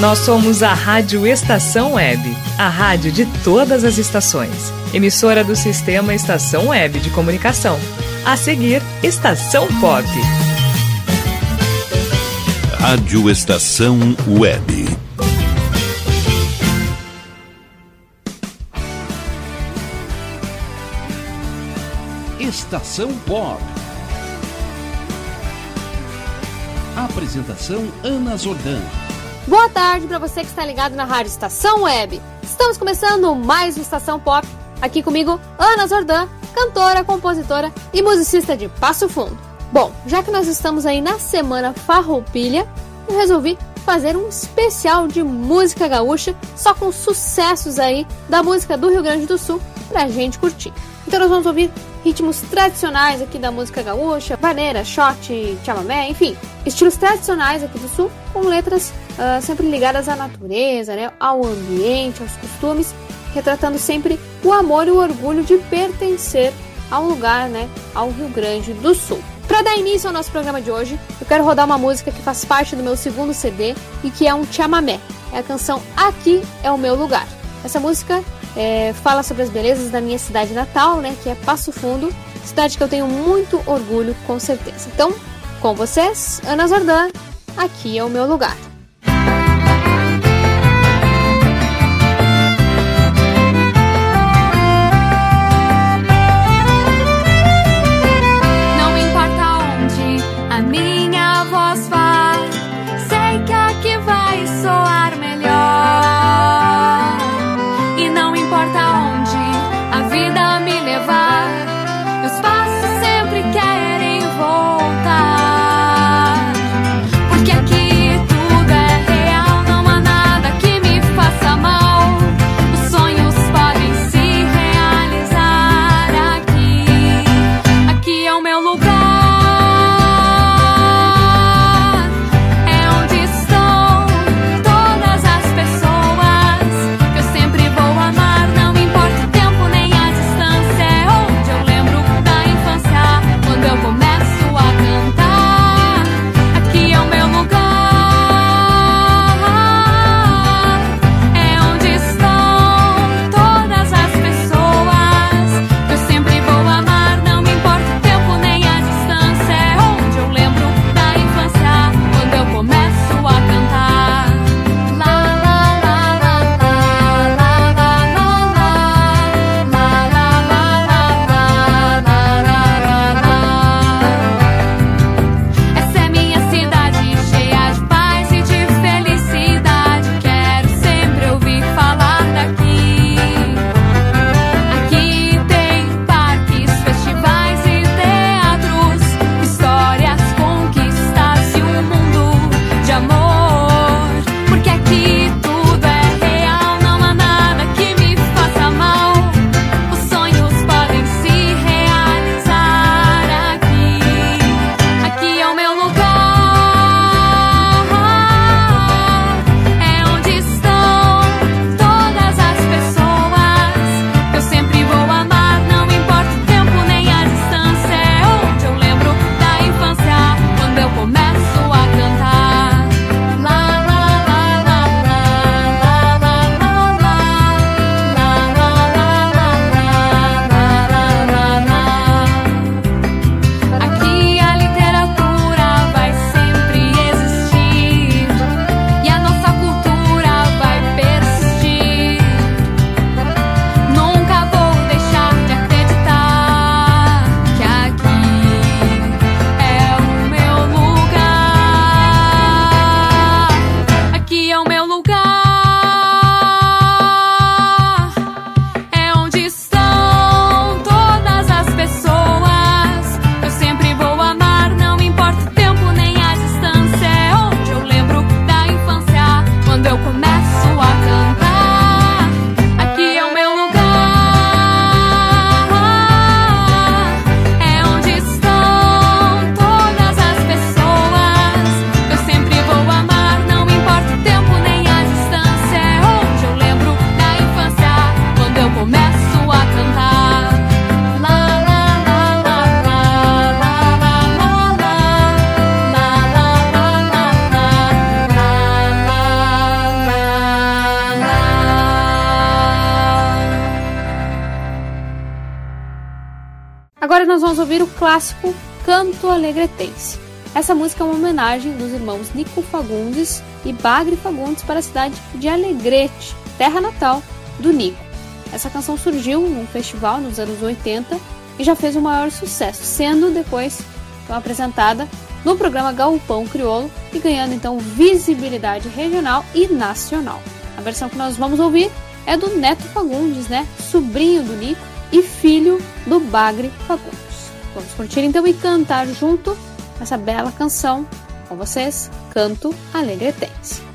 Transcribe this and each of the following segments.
Nós somos a Rádio Estação Web, a rádio de todas as estações. Emissora do sistema Estação Web de Comunicação. A seguir, Estação Pop. Rádio Estação Web. Estação Pop. Apresentação Ana Zordan. Boa tarde para você que está ligado na Rádio Estação Web. Estamos começando mais um Estação Pop. Aqui comigo, Ana Zordan, cantora, compositora e musicista de Passo Fundo. Bom, já que nós estamos aí na semana Farroupilha, eu resolvi fazer um especial de música gaúcha, só com sucessos aí da música do Rio Grande do Sul pra gente curtir. Então nós vamos ouvir ritmos tradicionais aqui da música gaúcha, vaneira, shot, chamamé, enfim, estilos tradicionais aqui do sul, com letras uh, sempre ligadas à natureza, né, ao ambiente, aos costumes, retratando sempre o amor e o orgulho de pertencer ao lugar, né, ao Rio Grande do Sul. Para dar início ao nosso programa de hoje, eu quero rodar uma música que faz parte do meu segundo CD e que é um chamamé. É a canção Aqui é o meu lugar. Essa música é, fala sobre as belezas da minha cidade natal, né, que é Passo Fundo, cidade que eu tenho muito orgulho, com certeza. Então, com vocês, Ana Zordan, aqui é o meu lugar. Vamos ouvir o clássico Canto Alegretense. Essa música é uma homenagem dos irmãos Nico Fagundes e Bagre Fagundes para a cidade de Alegrete, terra natal do Nico. Essa canção surgiu num festival nos anos 80 e já fez o maior sucesso, sendo depois apresentada no programa Galpão Crioulo e ganhando então visibilidade regional e nacional. A versão que nós vamos ouvir é do Neto Fagundes, né? Sobrinho do Nico e filho do Bagre Fagundes. Curtir então e cantar junto essa bela canção com vocês, Canto Alegretense.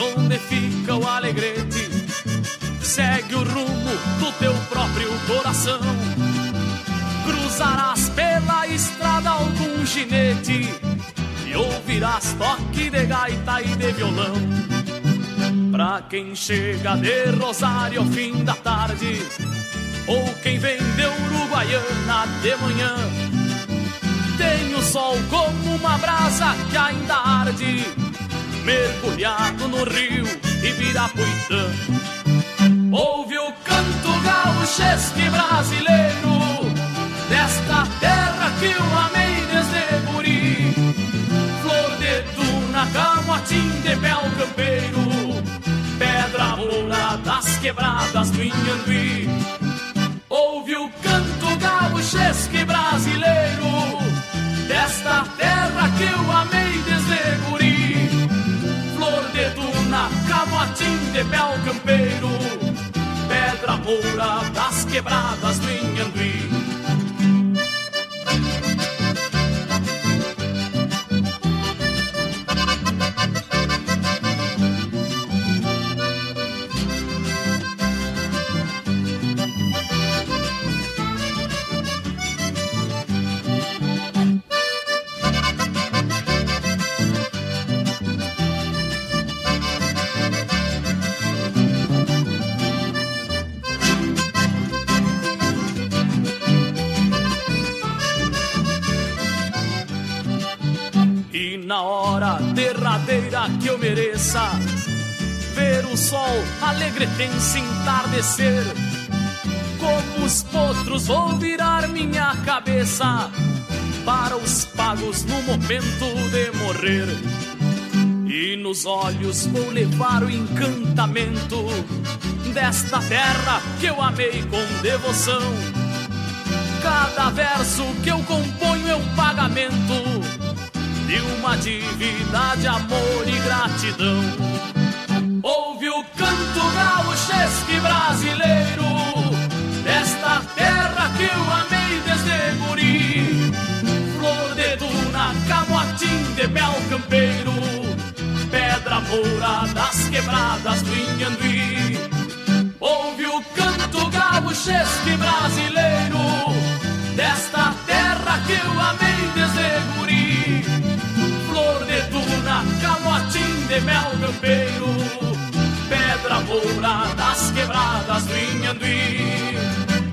Onde fica o alegrete. Segue o rumo do teu próprio coração. Cruzarás pela estrada algum ginete e ouvirás toque de gaita e de violão. Pra quem chega de Rosário ao fim da tarde, ou quem vem de Uruguaiana de manhã, tem o sol como uma brasa que ainda arde mergulhado no rio Ibirapuitã. Ouve o canto gauchesque brasileiro desta terra que eu amei desde guri. Flor de tuna, camotim de mel campeiro, pedra moura das quebradas do Inhambi. Ouve o canto gauchesque brasileiro desta terra campeiro, pedra moura das quebradas do Inhambi. Que eu mereça. Ver o sol alegretense entardecer. Como os potros vou virar minha cabeça para os pagos no momento de morrer. E nos olhos vou levar o encantamento desta terra que eu amei com devoção. Cada verso que eu componho é um pagamento de uma dívida de amor e gratidão. Ouve o canto gauchesque brasileiro desta terra que eu amei desde guri. Flor de duna, camotim de mel campeiro, pedra moura das quebradas do Inhambi. Ouve o canto gauchesque brasileiro de mel campeiro, pedra moura das quebradas do Inhambi.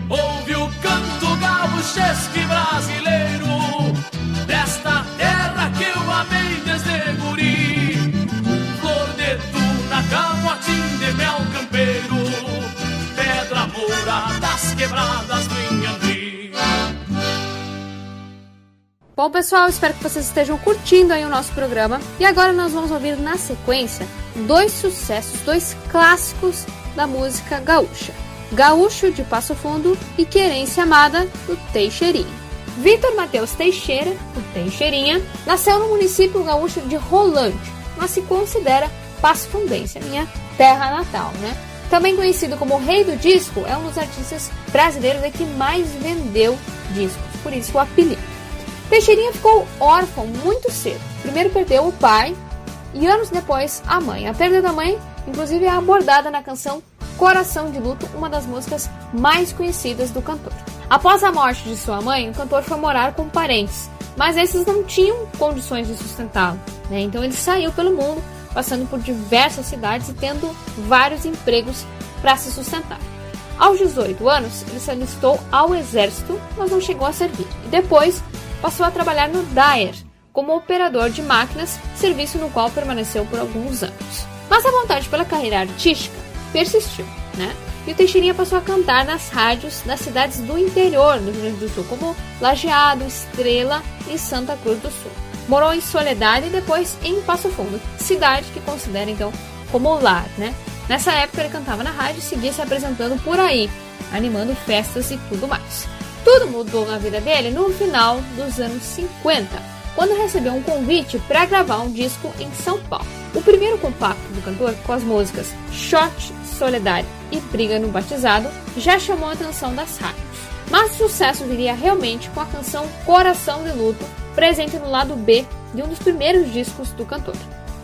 Ouve o canto gaúchesque brasileiro, desta terra que eu amei desde guri. Flor de tuna, camotim de mel campeiro, pedra moura das quebradas do Inhambi. Bom, pessoal, espero que vocês estejam curtindo aí o nosso programa. E agora nós vamos ouvir na sequência dois sucessos, dois clássicos da música gaúcha. Gaúcho de Passo Fundo e Querência Amada do Teixeirinha. Vitor Matheus Teixeira, o Teixeirinha, nasceu no município gaúcho de Rolante, mas se considera Passo Fundense, minha terra natal, né? Também conhecido como Rei do Disco, é um dos artistas brasileiros que mais vendeu discos, por isso o apelido. Teixeirinha ficou órfão muito cedo. Primeiro perdeu o pai e anos depois a mãe. A perda da mãe, inclusive, é abordada na canção Coração de Luto, uma das músicas mais conhecidas do cantor. Após a morte de sua mãe, o cantor foi morar com parentes, mas esses não tinham condições de sustentá-lo, né? então ele saiu pelo mundo, passando por diversas cidades e tendo vários empregos para se sustentar. Aos 18 anos, ele se alistou ao exército, mas não chegou a servir. E depois passou a trabalhar no Dyer como operador de máquinas, serviço no qual permaneceu por alguns anos. Mas a vontade pela carreira artística persistiu, né? E o Teixeirinha passou a cantar nas rádios das cidades do interior do Rio Grande do Sul, como Lajeado, Estrela e Santa Cruz do Sul. Morou em Soledade e depois em Passo Fundo, cidade que considera então como lar, né? Nessa época ele cantava na rádio e seguia se apresentando por aí, animando festas e tudo mais. Tudo mudou na vida dele no final dos anos 50, quando recebeu um convite para gravar um disco em São Paulo. O primeiro compacto do cantor, com as músicas Short, Solidário e Briga no Batizado, já chamou a atenção das rádios. Mas o sucesso viria realmente com a canção Coração de Luto, presente no lado B de um dos primeiros discos do cantor.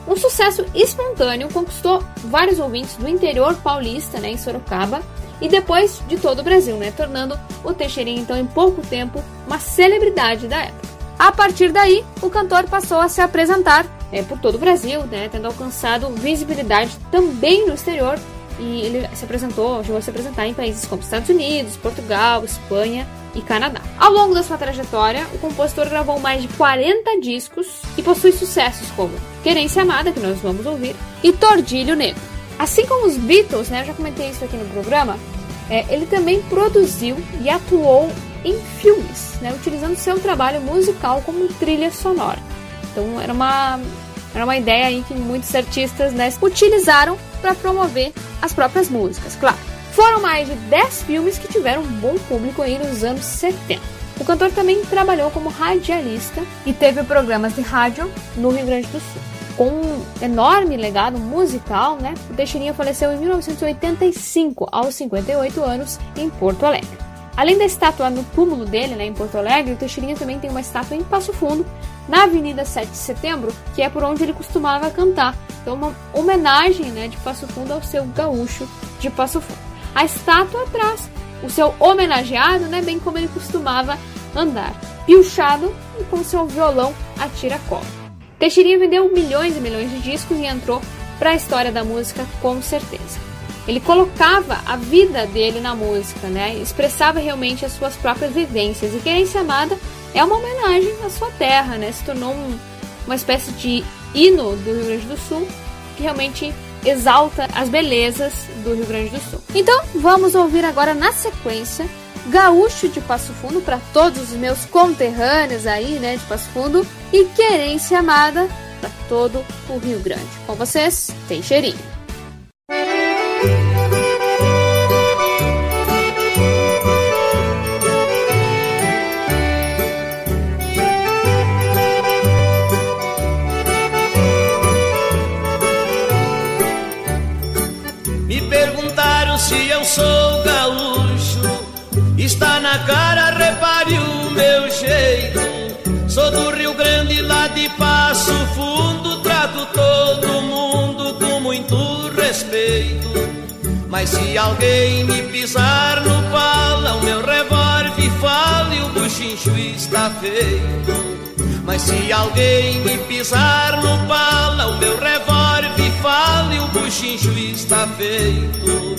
Um sucesso espontâneo conquistou vários ouvintes do interior paulista, né, em Sorocaba, e depois de todo o Brasil, né, tornando o Teixeirinha então em pouco tempo uma celebridade da época. A partir daí, o cantor passou a se apresentar é, por todo o Brasil, né, tendo alcançado visibilidade também no exterior, e ele se apresentou, chegou a se apresentar em países como Estados Unidos, Portugal, Espanha e Canadá. Ao longo da sua trajetória, o compositor gravou mais de 40 discos e possui sucessos como Querência Amada, que nós vamos ouvir, e Tordilho Negro. Assim como os Beatles, né, eu já comentei isso aqui no programa, é, ele também produziu e atuou em filmes, né, utilizando seu trabalho musical como trilha sonora. Então era uma, era uma ideia aí que muitos artistas né, utilizaram para promover as próprias músicas, claro. Foram mais de 10 filmes que tiveram um bom público aí nos anos 70. O cantor também trabalhou como radialista e teve programas de rádio no Rio Grande do Sul. Com um enorme legado musical, né, o Teixeirinha faleceu em 1985, aos 58 anos, em Porto Alegre. Além da estátua no túmulo dele, né, em Porto Alegre, o Teixeirinha também tem uma estátua em Passo Fundo, na Avenida 7 de Setembro, que é por onde ele costumava cantar. Então, uma homenagem né, de Passo Fundo ao seu gaúcho de Passo Fundo a estátua traz o seu homenageado, né, bem como ele costumava andar, pilchado e com seu violão a tira-cola. Teixeirinha vendeu milhões e milhões de discos e entrou para a história da música com certeza. Ele colocava a vida dele na música, né? Expressava realmente as suas próprias vivências. E Querência Amada é uma homenagem à sua terra, né? Se tornou um, uma espécie de hino do Rio Grande do Sul que realmente exalta as belezas do Rio Grande do Sul. Então, vamos ouvir agora na sequência Gaúcho de Passo Fundo para todos os meus conterrâneos aí, né, de Passo Fundo e Querência Amada para todo o Rio Grande. Com vocês, tem está na cara, repare o meu jeito. Sou do Rio Grande, lá de Passo Fundo, trato todo mundo com muito respeito. Mas se alguém me pisar no pala, o meu revólver fala e o buchincho está feito. Mas se alguém me pisar no pala, o meu revólver fala e o buchincho está feito.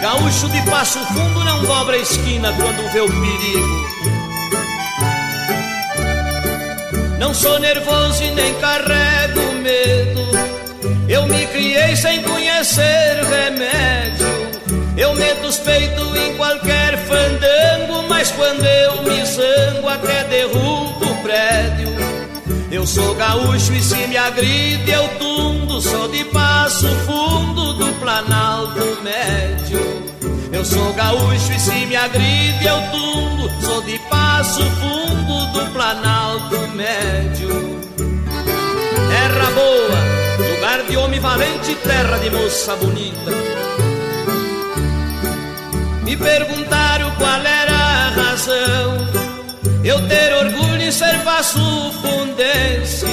Gaúcho de passo fundo não dobra a esquina quando vê o perigo. Não sou nervoso e nem carrego medo. Eu me criei sem conhecer remédio. Eu meto os peitos em qualquer fandango, mas quando eu me zango até derrubo o prédio. Eu sou gaúcho e se me agride eu tundo, sou de passo fundo do Planalto Médio. Eu sou gaúcho e se me agride eu tundo, sou de passo fundo do Planalto Médio. Terra boa, lugar de homem valente, terra de moça bonita. Me perguntaram qual era a razão eu ter orgulho em ser passo fundense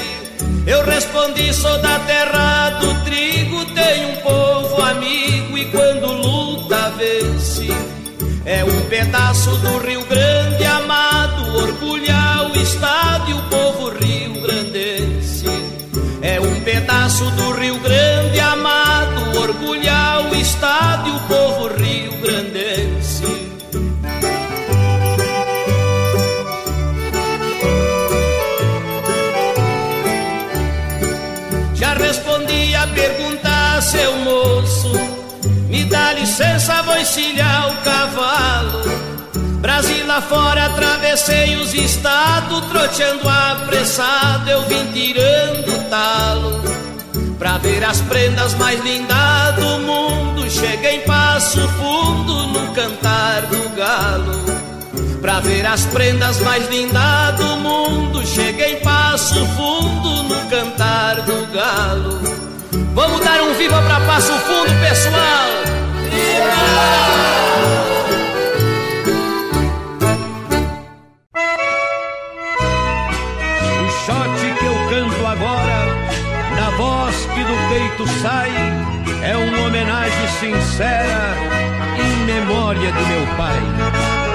Eu respondi, sou da terra do trigo, tenho um povo amigo e quando luta vence. É um pedaço do Rio Grande amado, orgulhar o estado e o povo rio-grandense. É um pedaço do Rio Grande amado, orgulhar o estado e o povo rio-grandense. Já respondi a pergunta, seu moço. Me dá licença, vou encilhar o cavalo. Brasil afora, atravessei os estados, troteando apressado, eu vim tirando talo. Pra ver as prendas mais lindas do mundo, cheguei em Passo Fundo no cantar do galo. Pra ver as prendas mais lindas do mundo, cheguei Passo Fundo no cantar do galo. Vamos dar um viva pra Passo Fundo, pessoal! Viva! do peito sai é uma homenagem sincera em memória de meu pai.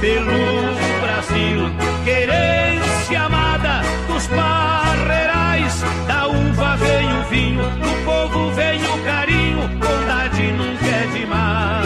pelo Brasil, querência amada dos parreirais, da uva vem o vinho, do povo vem o carinho, bondade nunca é demais.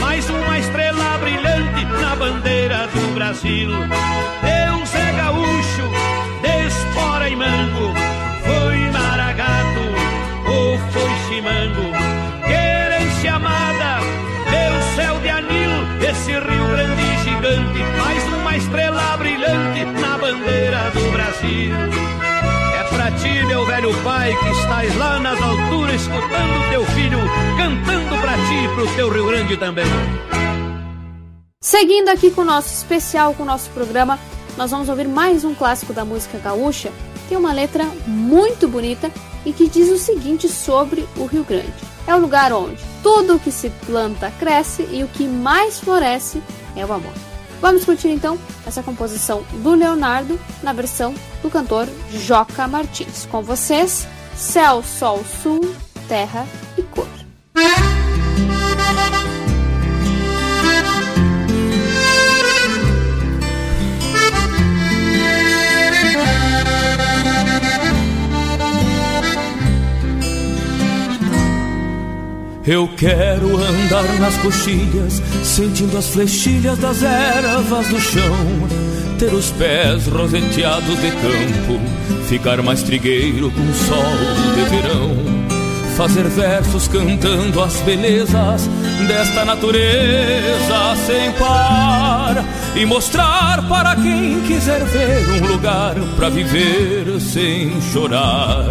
Mais uma estrela brilhante na bandeira do Brasil. Deus é gaúcho, despora e mango, foi maragato ou foi chimango. Querência amada, meu céu de anil, esse Rio Grande gigante, mais uma estrela brilhante na bandeira do Brasil pra ti, meu velho pai, que estás lá nas alturas escutando teu filho pra ti e pro teu Rio Grande também. Seguindo aqui com o nosso especial, com o nosso programa, nós vamos ouvir mais um clássico da música gaúcha. Tem uma letra muito bonita e que diz o seguinte sobre o Rio Grande: É o lugar onde tudo o que se planta cresce e o que mais floresce é o amor. Vamos curtir então essa composição do Leonardo na versão do cantor Joca Martins. Com vocês, Céu, Sol, Sul, Terra Eu quero andar nas coxilhas, sentindo as flechilhas das ervas do chão, ter os pés roseteados de campo, ficar mais trigueiro com sol de verão, fazer versos cantando as belezas desta natureza sem par. E mostrar para quem quiser ver um lugar para viver sem chorar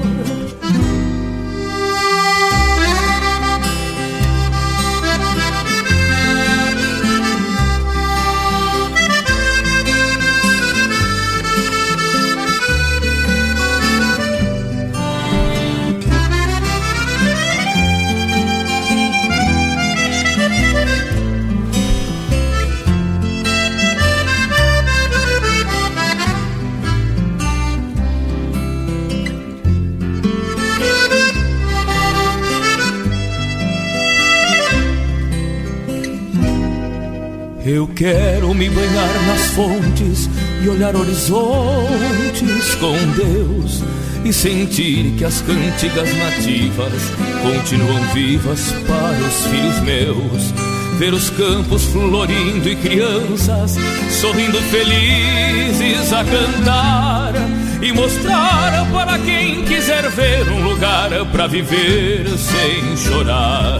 Eu quero me banhar nas fontes e olhar horizontes com Deus e sentir que as cantigas nativas continuam vivas para os filhos meus. Ver os campos florindo e crianças sorrindo felizes a cantar e mostrar para quem quiser ver um lugar para viver sem chorar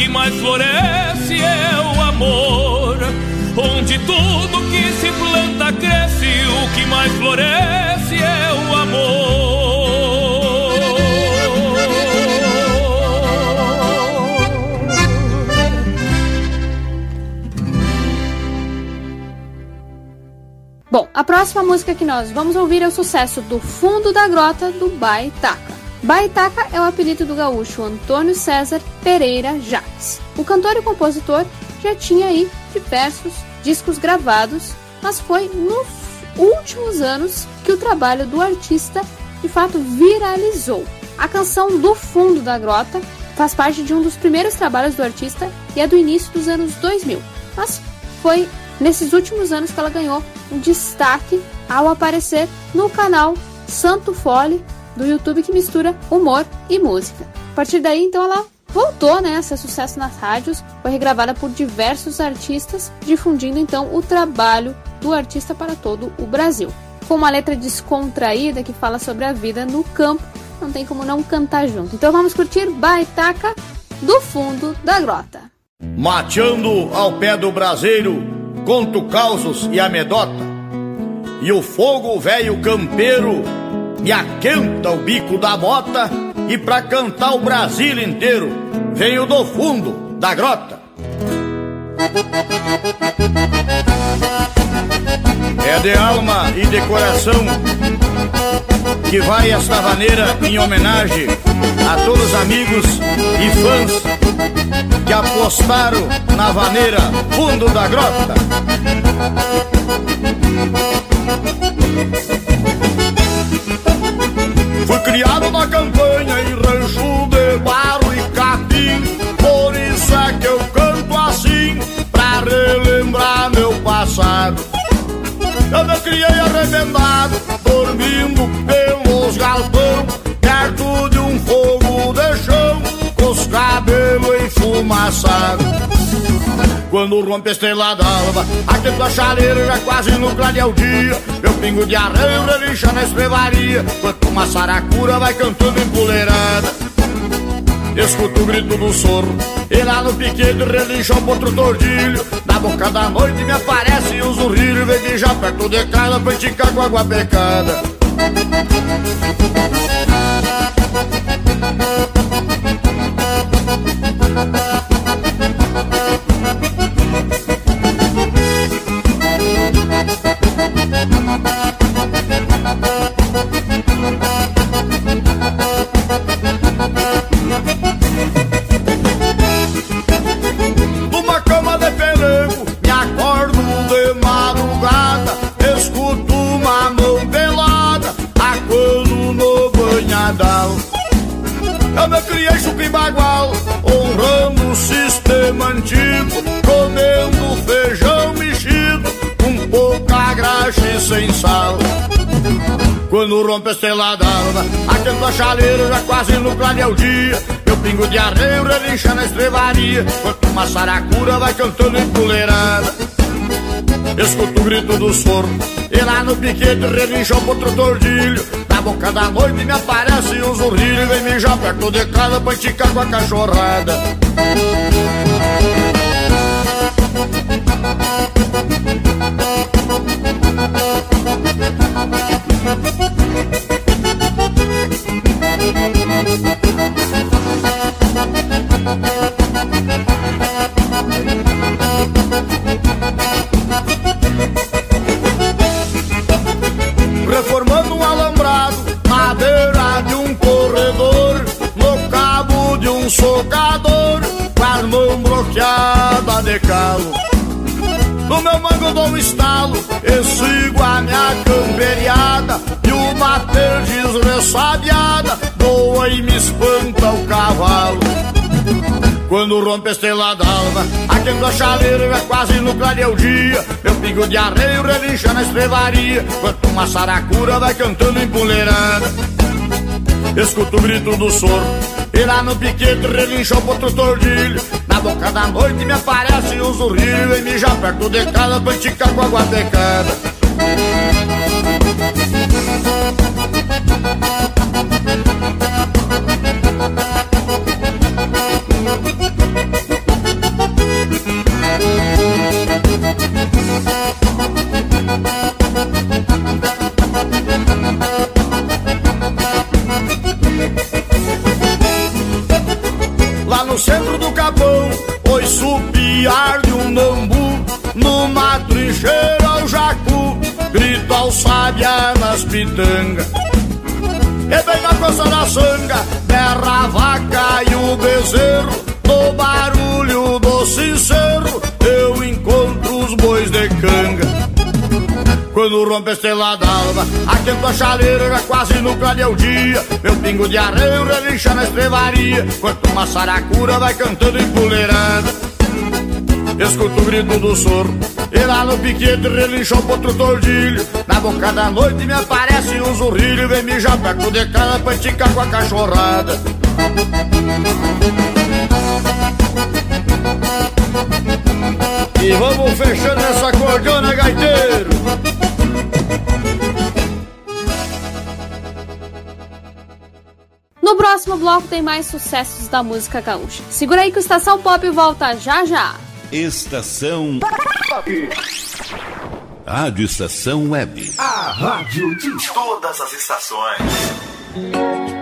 que mais floresce é o amor. Onde tudo que se planta cresce o que mais floresce é o amor. Bom, a próxima música que nós vamos ouvir é o sucesso do Fundo da Grota do Baitaca. Baitaca é o apelido do gaúcho Antônio César Pereira Jacques. O cantor e compositor já tinha aí diversos discos gravados, mas foi nos últimos anos que o trabalho do artista de fato viralizou. A canção Do Fundo da Grota faz parte de um dos primeiros trabalhos do artista e é do início dos anos 2000, mas foi nesses últimos anos que ela ganhou um destaque ao aparecer no canal Santo Fole do YouTube que mistura humor e música. A partir daí, então, ela voltou né, a ser sucesso nas rádios, foi regravada por diversos artistas, difundindo então o trabalho do artista para todo o Brasil. Com uma letra descontraída que fala sobre a vida no campo, não tem como não cantar junto. Então vamos curtir Baitaca do fundo da grota. Mateando ao pé do braseiro, conto causos e amedota. E o fogo velho campeiro me aquenta o bico da bota e pra cantar o Brasil inteiro venho do fundo da grota. É de alma e de coração que vai esta vaneira em homenagem a todos os amigos e fãs que apostaram na vaneira fundo da grota. Criei arrebentado, dormindo pelos galpão, perto de um fogo de chão, com os cabelos enfumaçados. Quando rompe a estrela d'alva, aqui tua chaleira já quase no clarear o dia. Meu pingo de arranho relincha na estrevaria, quanto uma saracura vai cantando empoleirada. Escuto o grito do soro E lá no piquete relincha um potro tordilho. Na boca da noite me aparece um zurrilho Vem de já perto de casa pra esticar com água pecada quando rompe a estrela d'alva Aquendo a chaleira já quase no clarear o dia. Meu pingo de arreio relincha na estrevaria Quanto uma saracura vai cantando empoleirada Escuto o grito do soro E lá no piquete relincha um potro tordilho. Na boca da noite me aparece um zurrilho Vem mijar perto de casa pra esticar com a cachorrada quando rompe a estrela d'alva. Aquendo a chaleira é quase no clarear o dia Meu pingo de arreio relincha na estrevaria. Quanto uma saracura vai cantando empoleirada Escuto o grito do soro. E lá no piquete relincha o potro tordilho. Na boca da noite me aparece um zurrilho. E me já perto de casa pra esticar com água pecada quando rompe a estrela d'alva Aquento a chaleira já quase no clarear o dia Meu pingo de arreio relincha na estrevaria Quanto uma saracura vai cantando empoleirada Escuto o grito do soro E lá no piquete relincha um potro tordilho. Na boca da noite me aparece um zurrilho Vem mijar perto de casa pra esticar com a cachorrada. E vamos fechando essa cordona, gaiteiro No próximo bloco tem mais sucessos da música gaúcha. Segura aí que o Estação Pop volta já já. Estação Rádio Estação Web. A rádio de todas as estações.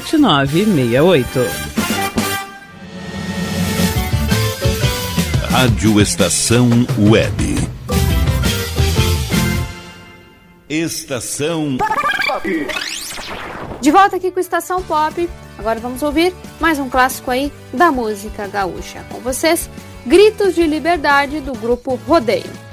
7968. Rádio Estação Web. Estação De volta aqui com Estação Pop. Agora vamos ouvir mais um clássico aí da música gaúcha. Com vocês, Gritos de Liberdade do grupo Rodeio.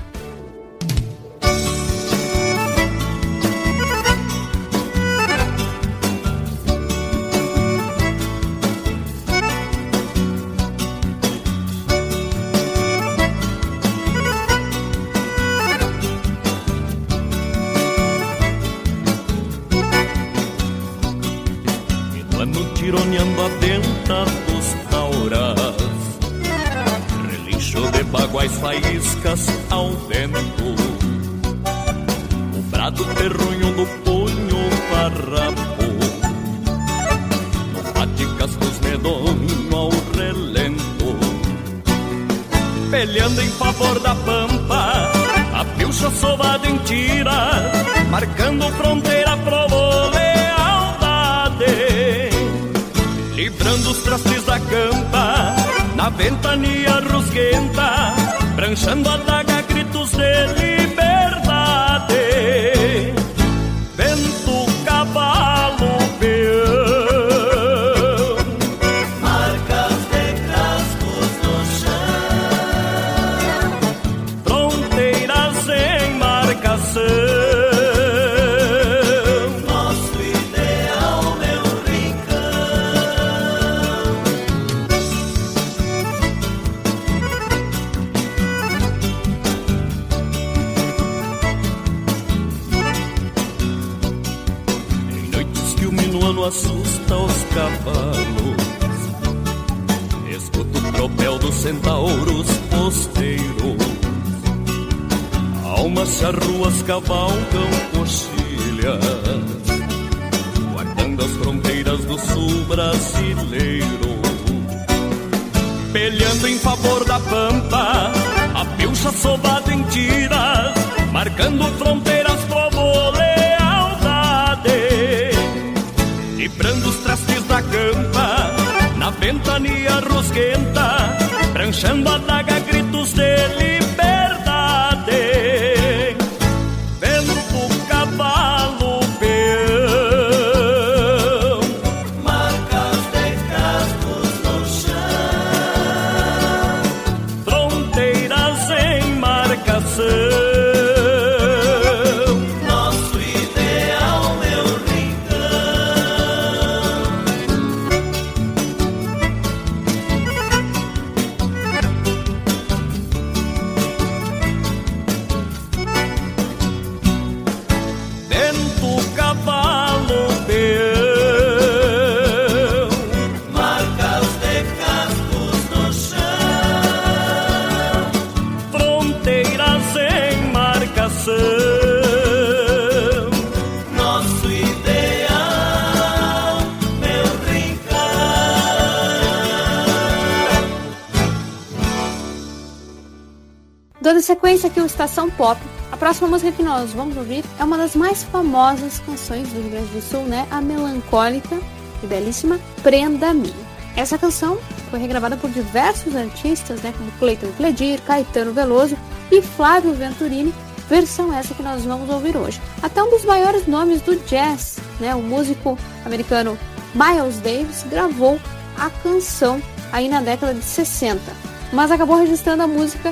Dos tauras. Relincho de baguais faíscas ao vento. O brado terronho no punho farrapo. No bate cascos medonho ao relento. Peleando em favor da pampa A pilcha sovada em tira Marcando fronteira pro livrando os trastes da campa, na ventania rusguenta, pranchando a daga gritos de rosquenta, pranchando a daga, gritos sequência aqui o Estação Pop, a próxima música que nós vamos ouvir é uma das mais famosas canções do Rio Grande do Sul, né? A melancólica e belíssima Prenda Minha. Essa canção foi regravada por diversos artistas, né? Como Cleiton Cledir, Caetano Veloso e Flávio Venturini, versão essa que nós vamos ouvir hoje. Até um dos maiores nomes do jazz, né? O músico americano Miles Davis gravou a canção aí na década de 60, mas acabou registrando a música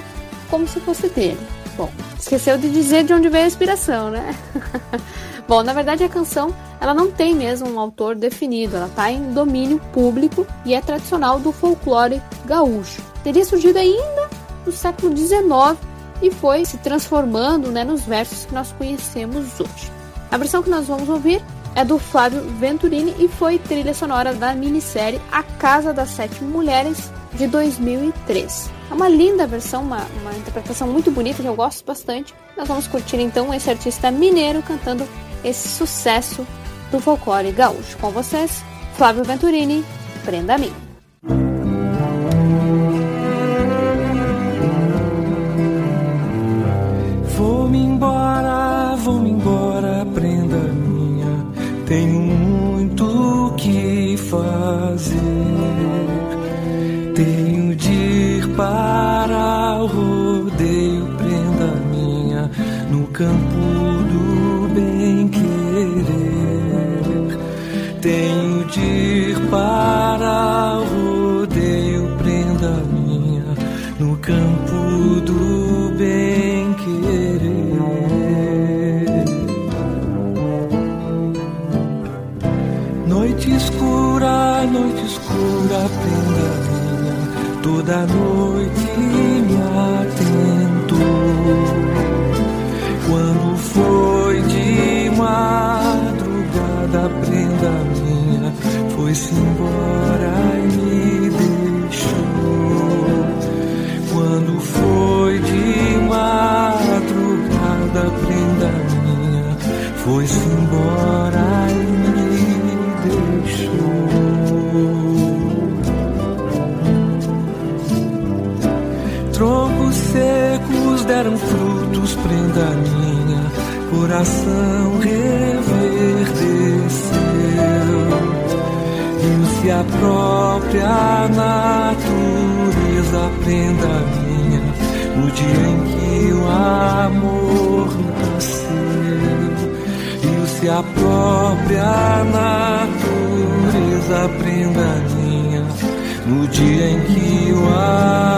como se fosse dele. Bom, esqueceu de dizer de onde veio a inspiração, né? Bom, na verdade a canção ela não tem mesmo um autor definido, ela está em domínio público e é tradicional do folclore gaúcho. Teria surgido ainda no século XIX e foi se transformando né, nos versos que nós conhecemos hoje. A versão que nós vamos ouvir é do Flávio Venturini e foi trilha sonora da minissérie A Casa das Sete Mulheres de 2003. É uma linda versão, uma, uma interpretação muito bonita que eu gosto bastante. Nós vamos curtir então esse artista mineiro cantando esse sucesso do folclore gaúcho. Com vocês, Flávio Venturini, Prenda a Mim. Campo do bem querer. Tenho de ir para o rodeio, prenda minha, no campo do bem querer. Noite escura, noite escura, prenda minha, toda noite embora e me deixou. Quando foi de madrugada, prenda minha, foi-se embora e me deixou. Troncos secos deram frutos, prenda minha, coração reverdeceu. Viu-se a própria natureza, prenda minha, no dia em que o amor nasceu. Viu-se a própria natureza, prenda minha, no dia em que o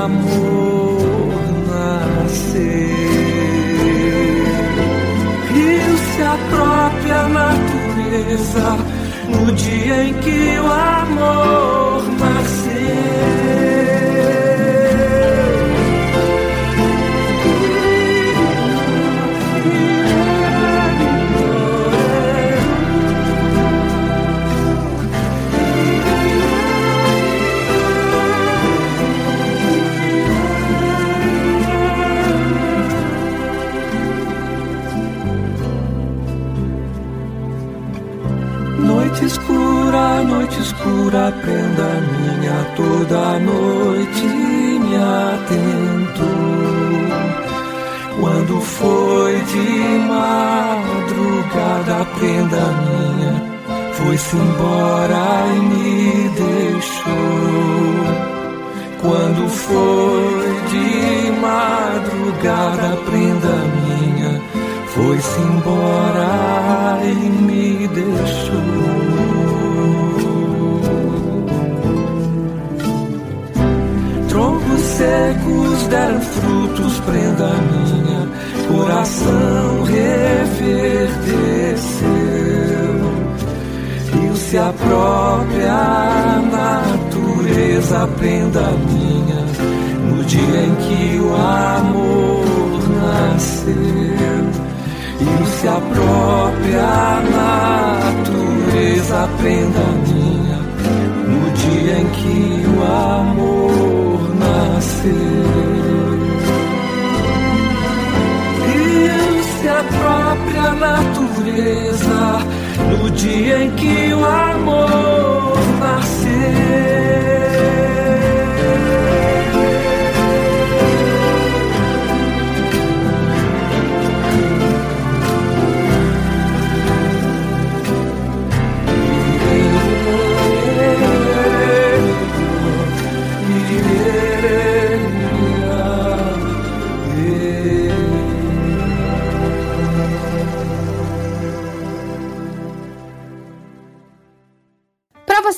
amor nasceu. Viu-se a própria natureza, no dia em que o amor escura, noite escura, prenda minha toda noite me atentou. Quando foi de madrugada, prenda minha foi-se embora e me deixou. Quando foi de madrugada, prenda minha foi-se embora e me deixou. Troncos secos deram frutos, prenda minha, coração reverdeceu. Riu-se a própria natureza, prenda minha, no dia em que o amor nasceu. Riu-se a própria natureza, prenda minha, no dia em que o amor nasceu. Riu-se a própria natureza, no dia em que o amor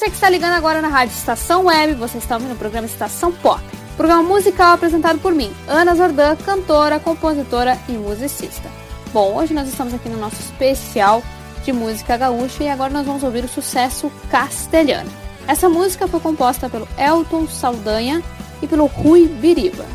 você que está ligando agora na Rádio Estação Web, você está ouvindo o programa Estação Pop. Programa musical apresentado por mim, Ana Zordan, cantora, compositora e musicista. Bom, hoje nós estamos aqui no nosso especial de música gaúcha e agora nós vamos ouvir o sucesso Castelhano. Essa música foi composta pelo Elton Saldanha e pelo Rui Biriba.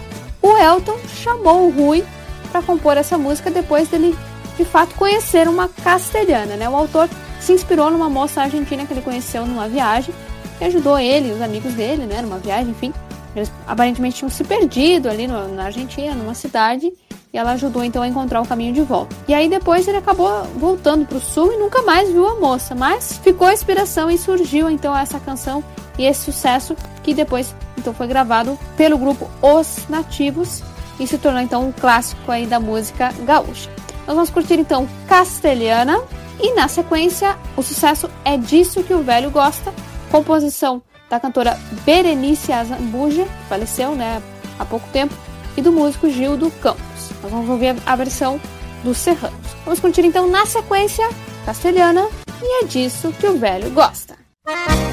O Elton chamou o Rui para compor essa música depois dele de fato conhecer uma castelhana, né? O autor se inspirou numa moça argentina que ele conheceu numa viagem, que ajudou ele e os amigos dele, né, numa viagem, enfim. Eles aparentemente tinham se perdido ali no, na Argentina, numa cidade, e ela ajudou então a encontrar o caminho de volta. E aí depois ele acabou voltando para o sul e nunca mais viu a moça, mas ficou a inspiração e surgiu então essa canção e esse sucesso que depois então foi gravado pelo grupo Os Nativos e se tornou então um clássico aí da música gaúcha. Nós vamos curtir então Castelhana e na sequência o sucesso É Disso Que o Velho Gosta, composição da cantora Berenice Azambuja, que faleceu né, há pouco tempo, e do músico Gildo Campos. Nós vamos ouvir a versão dos Serranos. Vamos curtir então na sequência Castelhana e É Disso Que o Velho Gosta. Eu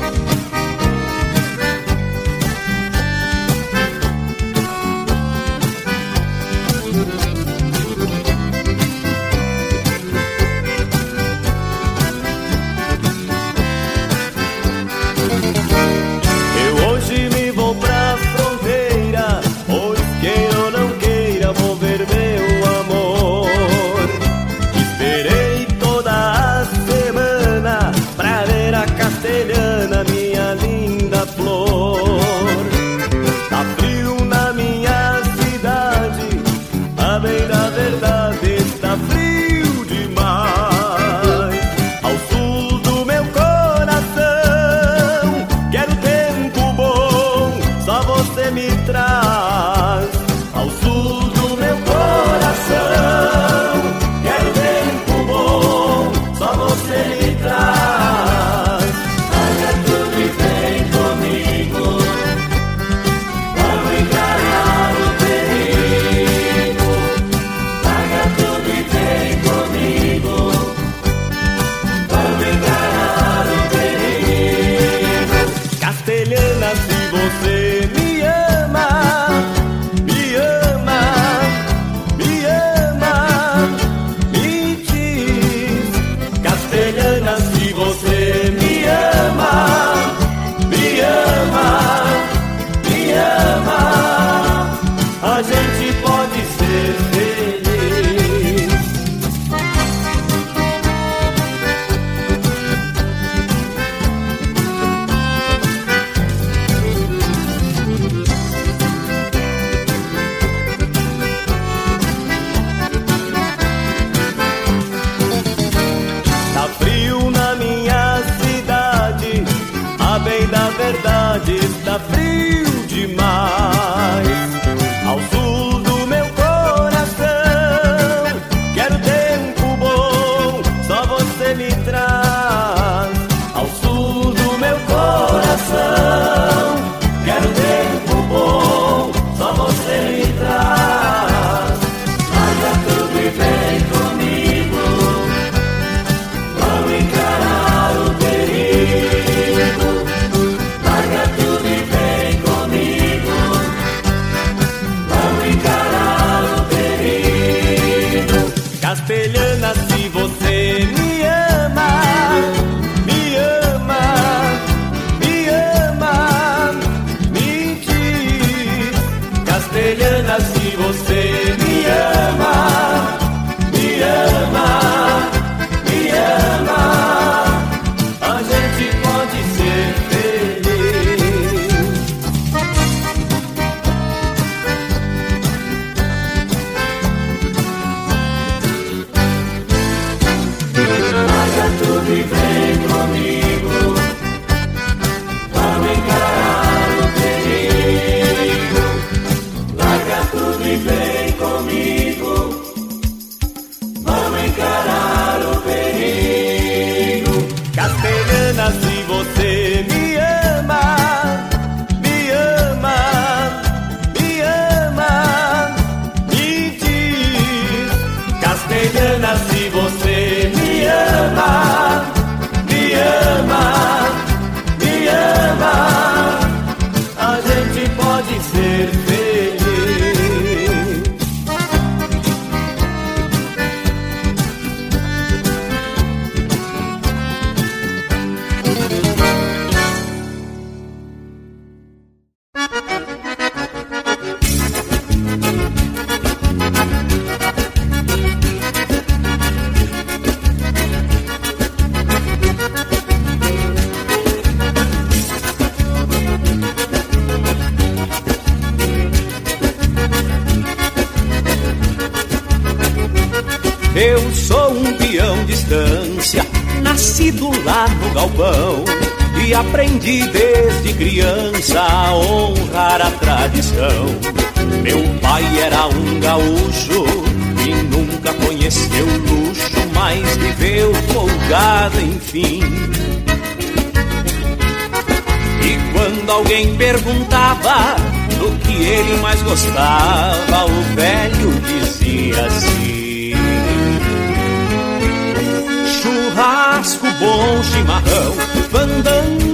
aprendi desde criança a honrar a tradição. Meu pai era um gaúcho e nunca conheceu luxo, mas viveu folgado, enfim. E quando alguém perguntava do que ele mais gostava, o velho dizia assim. Churrasco, bom chimarrão, fandango,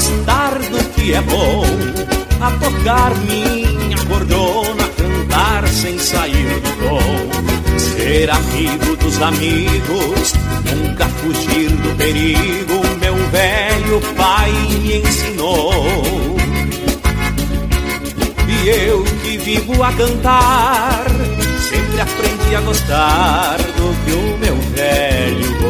Gostar do que é bom, a tocar minha cordona, cantar sem sair do tom, ser amigo dos amigos, nunca fugir do perigo. Meu velho pai me ensinou. E eu que vivo a cantar, sempre aprendi a gostar do que o meu velho.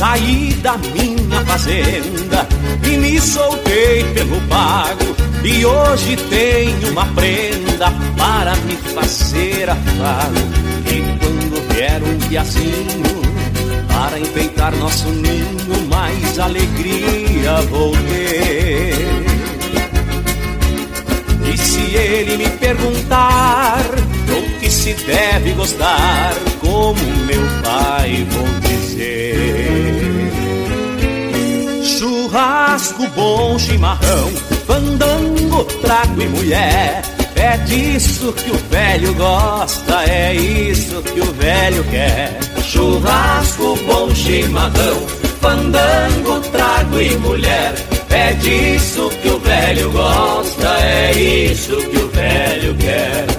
Saí da minha fazenda e me soltei pelo pago. E hoje tenho uma prenda para me fazer afago. E quando vier um piazinho para enfeitar nosso ninho, mais alegria vou ter. E se ele me perguntar o que se deve gostar, como meu pai vou dizer. Churrasco, bom chimarrão, fandango, trago e mulher. É disso que o velho gosta, é isso que o velho quer. Churrasco, bom chimarrão, fandango, trago e mulher. É disso que o velho gosta, é isso que o velho quer.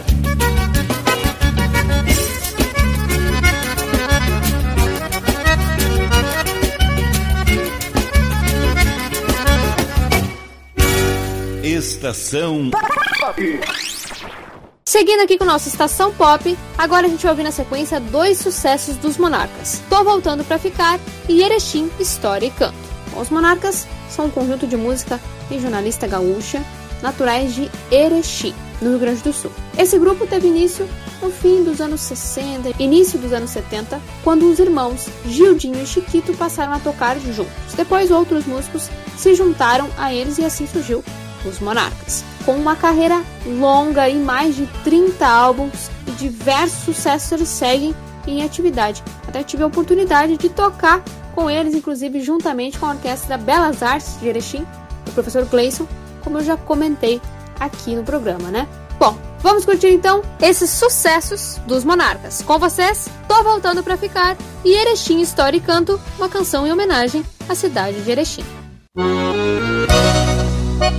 Estação Seguindo aqui com nossa estação pop, agora a gente vai ouvir na sequência dois sucessos dos Monarcas: Tô Voltando Pra Ficar e Erechim, História e Canto. Os Monarcas são um conjunto de música regionalista gaúcha, naturais de Erechim, no Rio Grande do Sul. Esse grupo teve início no fim dos anos 60, início dos anos 70, quando os irmãos Gildinho e Chiquito passaram a tocar juntos. Depois, outros músicos se juntaram a eles e assim surgiu os Monarcas. Com uma carreira longa e mais de 30 álbuns e diversos sucessos, seguem em atividade. Até tive a oportunidade de tocar com eles, inclusive juntamente com a Orquestra Belas Artes de Erechim, o professor Cleison, como eu já comentei aqui no programa, né? Bom, vamos curtir então esses sucessos dos Monarcas. Com vocês, tô voltando para ficar e Erechim História e Canto, uma canção em homenagem à cidade de Erechim. Esta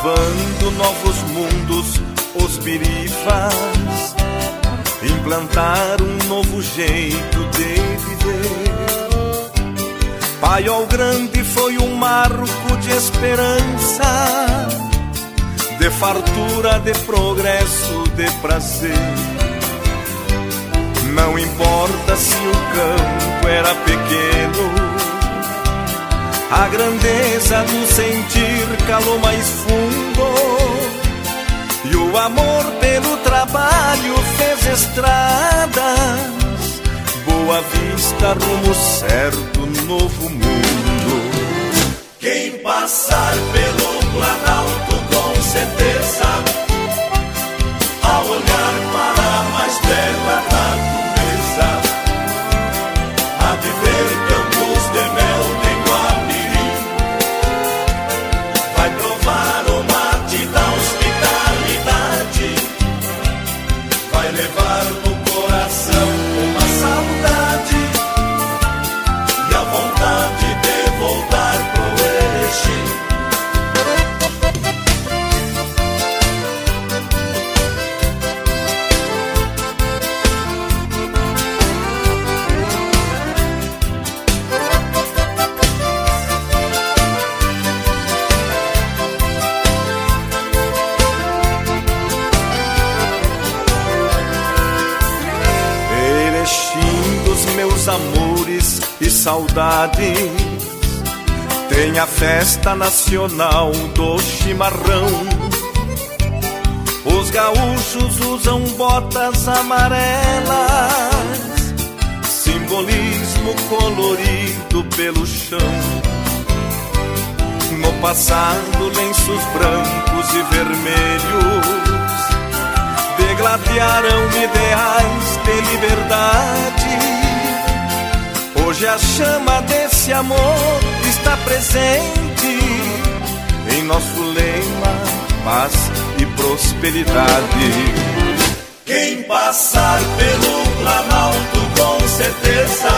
desbravando novos mundos, os birifas implantar um novo jeito de viver. Paiol Grande foi um marco de esperança, de fartura, de progresso, de prazer. Não importa se o campo era pequeno, a grandeza do sentir calou mais fundo e o amor pelo trabalho fez estradas. Boa vista, rumo certo, novo mundo. Quem passar pelo Planalto com certeza, ao olhar para a mais bela natureza, saudades. Tem a festa nacional do chimarrão. Os gaúchos usam botas amarelas. Simbolismo colorido pelo chão. No passado lenços brancos e vermelhos. Degladiaram ideais de liberdade. Hoje a chama desse amor está presente em nosso lema, paz e prosperidade. Quem passar pelo Planalto com certeza,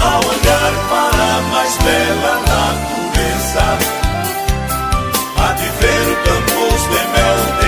ao olhar para a mais bela natureza, há de ver campos de mel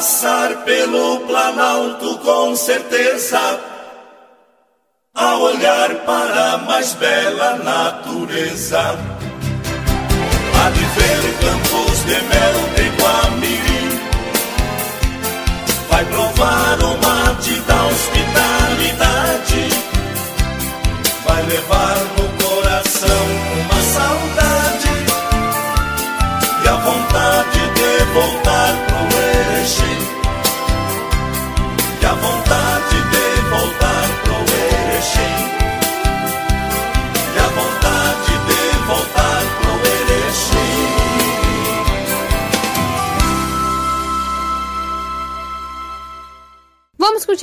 passar pelo Planalto com certeza, olhar para a mais bela natureza, há de ver campos de mel de Guamirim, vai provar o mate da hospitalidade, vai levar no coração uma saudade e a vontade de voltar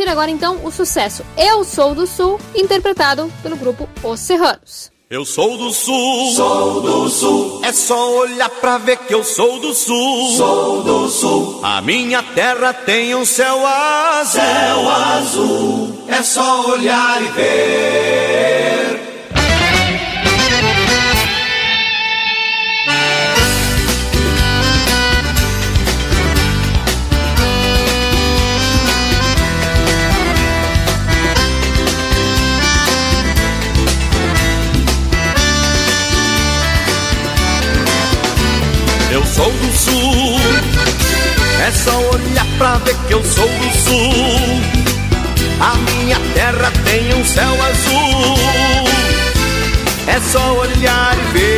Curtir agora então o sucesso Eu Sou do Sul, interpretado pelo grupo Os Serranos. Eu sou do sul, Sou do Sul, é só olhar pra ver que eu sou do sul. sou do Sul, A minha terra tem um céu azul. céu azul, é só olhar e ver. Sou do sul, é só olhar pra ver que eu sou do sul. A minha terra tem um céu azul, é só olhar e ver.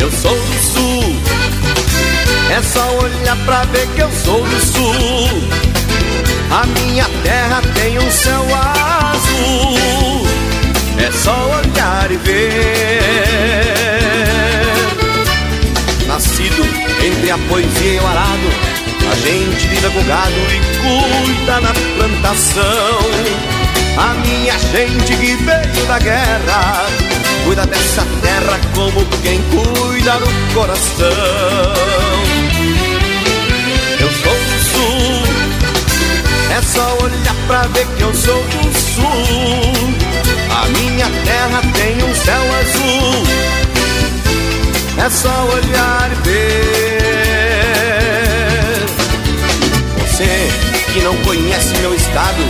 Eu sou do sul, é só olhar pra ver que eu sou do sul. A minha terra tem um céu azul. É só olhar e ver. Entre a poesia e o arado, a gente lida com gado e cuida na plantação. A minha gente que veio da guerra Cuida dessa terra como quem cuida do coração. Eu sou do sul, é só olhar pra ver que eu sou do sul. É só olhar e ver. Você que não conhece meu estado,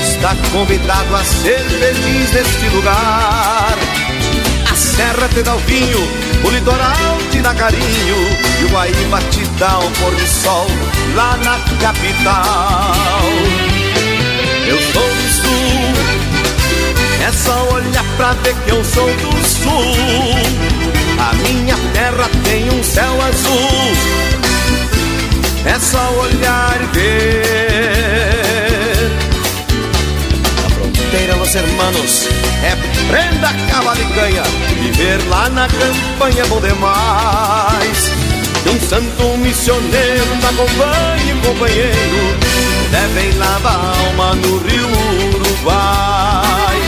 está convidado a ser feliz neste lugar serra te dá o vinho, o litoral te dá carinho e o Guaíba te dá o pôr do sol lá na capital. Eu sou do sul, é só olhar pra ver que eu sou do sul. A minha terra tem um céu azul, é só olhar e ver. A fronteira, los hermanos, é prenda, cavalo e ganha Viver lá na campanha é bom demais. De um santo missioneiro da acompanhe companheiro Devem lavar a alma no rio Uruguai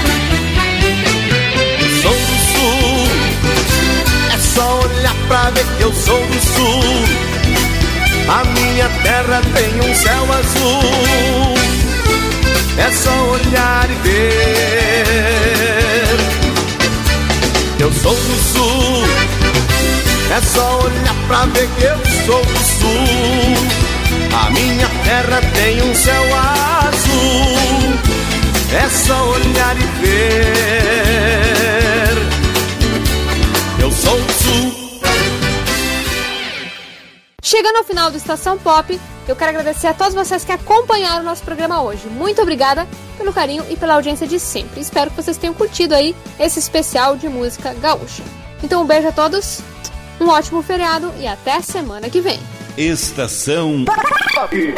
pra ver que eu sou do sul A minha terra tem um céu azul é só olhar e ver. Eu sou do sul. É só olhar pra ver que eu sou do sul. A minha terra tem um céu azul. É só olhar e ver. Eu sou do sul. Chegando ao final do Estação Pop, eu quero agradecer a todos vocês que acompanharam o nosso programa hoje. Muito obrigada pelo carinho e pela audiência de sempre. Espero que vocês tenham curtido aí esse especial de música gaúcha. Então um beijo a todos, um ótimo feriado e até semana que vem. Estação Pop.